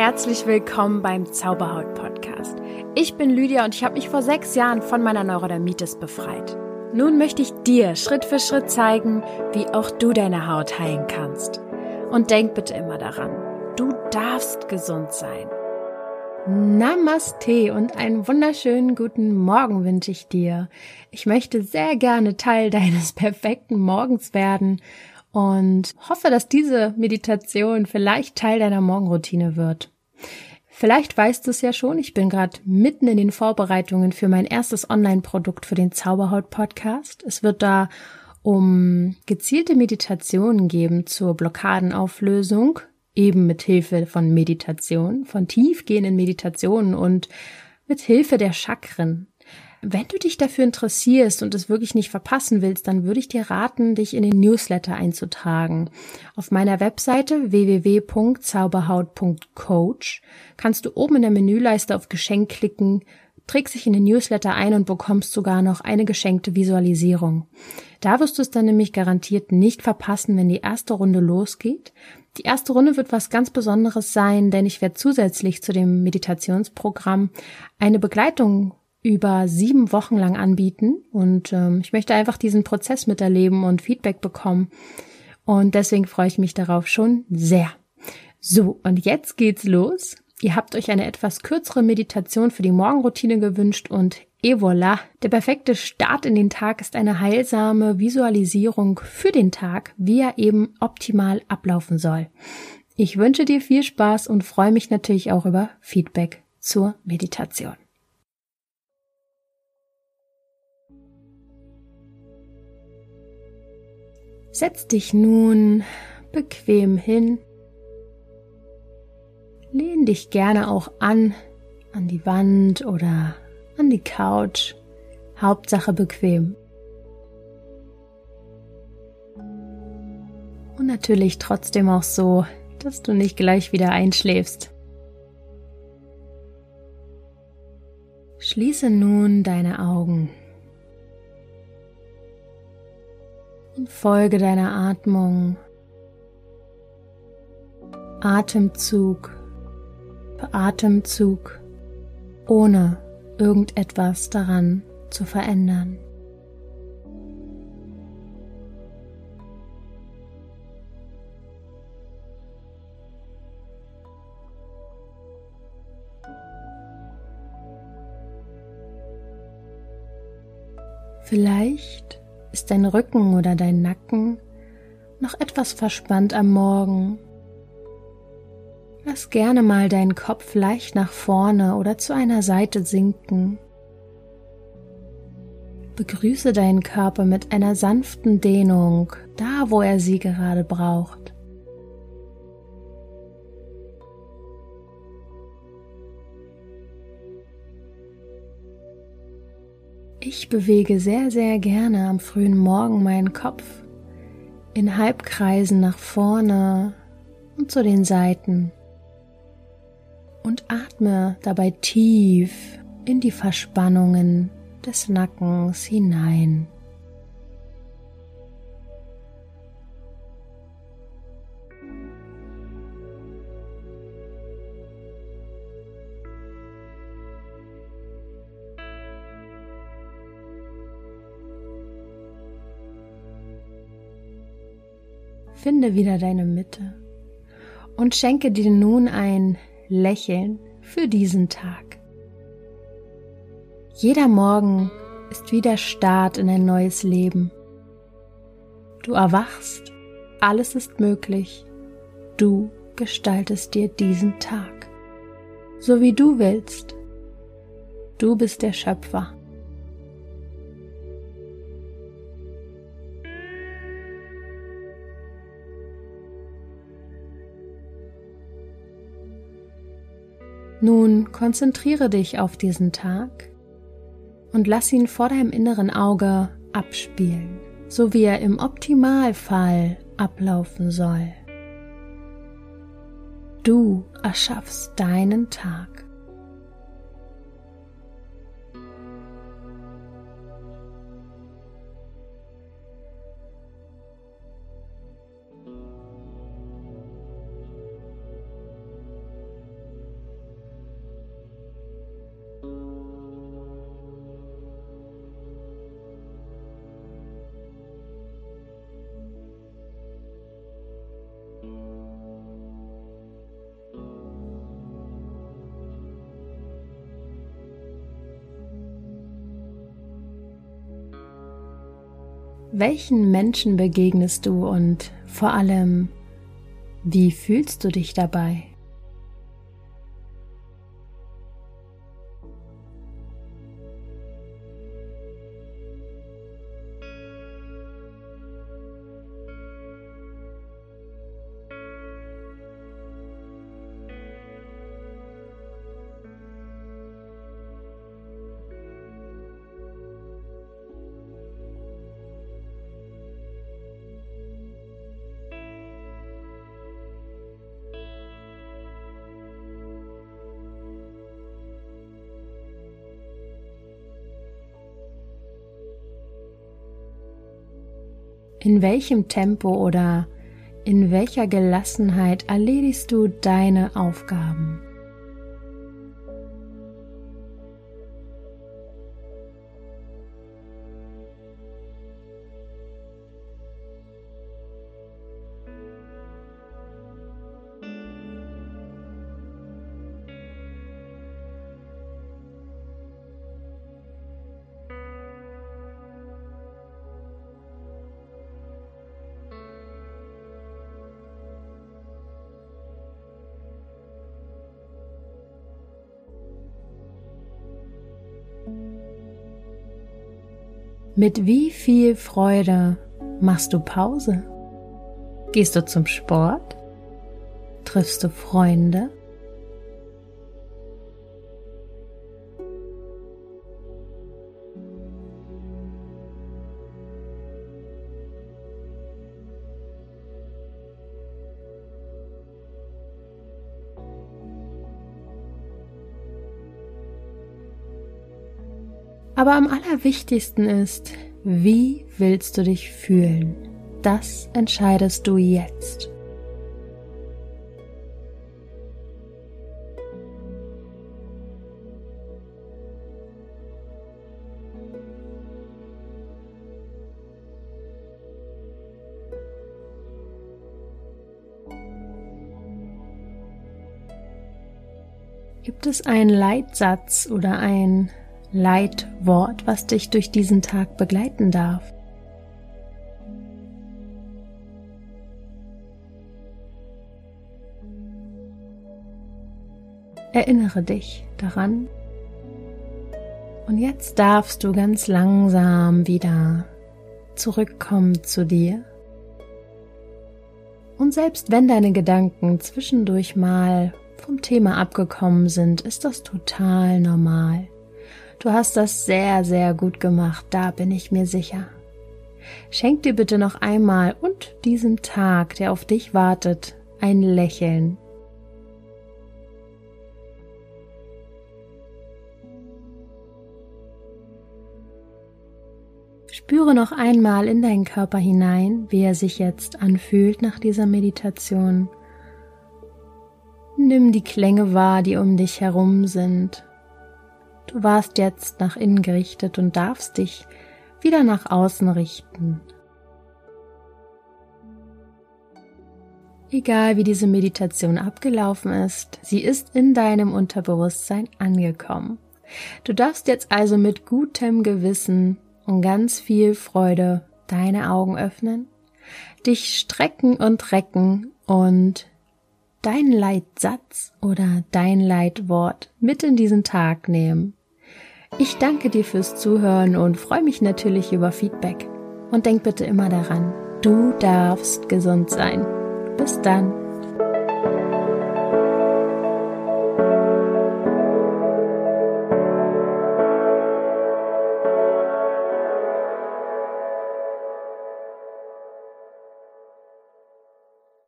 herzlich willkommen beim Zauberhaut Podcast. Ich bin Lydia und ich habe mich vor sechs Jahren von meiner Neurodermitis befreit. Nun möchte ich dir Schritt für Schritt zeigen, wie auch du deine Haut heilen kannst. Und denk bitte immer daran, du darfst gesund sein. Namaste und einen wunderschönen guten Morgen wünsche ich dir. Ich möchte sehr gerne Teil deines perfekten Morgens werden und hoffe, dass diese Meditation vielleicht Teil deiner Morgenroutine wird. Vielleicht weißt du es ja schon, ich bin gerade mitten in den Vorbereitungen für mein erstes Online-Produkt für den Zauberhaut-Podcast. Es wird da um gezielte Meditationen geben zur Blockadenauflösung, eben mit Hilfe von Meditation, von tiefgehenden Meditationen und mit Hilfe der Chakren. Wenn du dich dafür interessierst und es wirklich nicht verpassen willst, dann würde ich dir raten, dich in den Newsletter einzutragen. Auf meiner Webseite www.zauberhaut.coach kannst du oben in der Menüleiste auf Geschenk klicken, trägst dich in den Newsletter ein und bekommst sogar noch eine geschenkte Visualisierung. Da wirst du es dann nämlich garantiert nicht verpassen, wenn die erste Runde losgeht. Die erste Runde wird was ganz Besonderes sein, denn ich werde zusätzlich zu dem Meditationsprogramm eine Begleitung über sieben Wochen lang anbieten und ähm, ich möchte einfach diesen Prozess miterleben und Feedback bekommen und deswegen freue ich mich darauf schon sehr. So, und jetzt geht's los. Ihr habt euch eine etwas kürzere Meditation für die Morgenroutine gewünscht und et voilà, der perfekte Start in den Tag ist eine heilsame Visualisierung für den Tag, wie er eben optimal ablaufen soll. Ich wünsche dir viel Spaß und freue mich natürlich auch über Feedback zur Meditation. Setz dich nun bequem hin. Lehn dich gerne auch an, an die Wand oder an die Couch. Hauptsache bequem. Und natürlich trotzdem auch so, dass du nicht gleich wieder einschläfst. Schließe nun deine Augen. Folge deiner Atmung. Atemzug für Atemzug, ohne irgendetwas daran zu verändern. Vielleicht ist dein Rücken oder dein Nacken noch etwas verspannt am Morgen. Lass gerne mal deinen Kopf leicht nach vorne oder zu einer Seite sinken. Begrüße deinen Körper mit einer sanften Dehnung, da wo er sie gerade braucht. Ich bewege sehr, sehr gerne am frühen Morgen meinen Kopf in Halbkreisen nach vorne und zu den Seiten und atme dabei tief in die Verspannungen des Nackens hinein. Finde wieder deine Mitte und schenke dir nun ein Lächeln für diesen Tag. Jeder Morgen ist wie der Start in ein neues Leben. Du erwachst, alles ist möglich. Du gestaltest dir diesen Tag, so wie du willst. Du bist der Schöpfer. Nun konzentriere dich auf diesen Tag und lass ihn vor deinem inneren Auge abspielen, so wie er im Optimalfall ablaufen soll. Du erschaffst deinen Tag. Welchen Menschen begegnest du und vor allem, wie fühlst du dich dabei? In welchem Tempo oder in welcher Gelassenheit erledigst du deine Aufgaben? Mit wie viel Freude machst du Pause? Gehst du zum Sport? Triffst du Freunde? Aber am allerwichtigsten ist, wie willst du dich fühlen? Das entscheidest du jetzt. Gibt es einen Leitsatz oder ein Leitwort, was dich durch diesen Tag begleiten darf. Erinnere dich daran. Und jetzt darfst du ganz langsam wieder zurückkommen zu dir. Und selbst wenn deine Gedanken zwischendurch mal vom Thema abgekommen sind, ist das total normal. Du hast das sehr, sehr gut gemacht, da bin ich mir sicher. Schenk dir bitte noch einmal und diesem Tag, der auf dich wartet, ein Lächeln. Spüre noch einmal in deinen Körper hinein, wie er sich jetzt anfühlt nach dieser Meditation. Nimm die Klänge wahr, die um dich herum sind Du warst jetzt nach innen gerichtet und darfst dich wieder nach außen richten. Egal wie diese Meditation abgelaufen ist, sie ist in deinem Unterbewusstsein angekommen. Du darfst jetzt also mit gutem Gewissen und ganz viel Freude deine Augen öffnen, dich strecken und recken und deinen Leitsatz oder dein Leitwort mit in diesen Tag nehmen. Ich danke dir fürs Zuhören und freue mich natürlich über Feedback. Und denk bitte immer daran, du darfst gesund sein. Bis dann.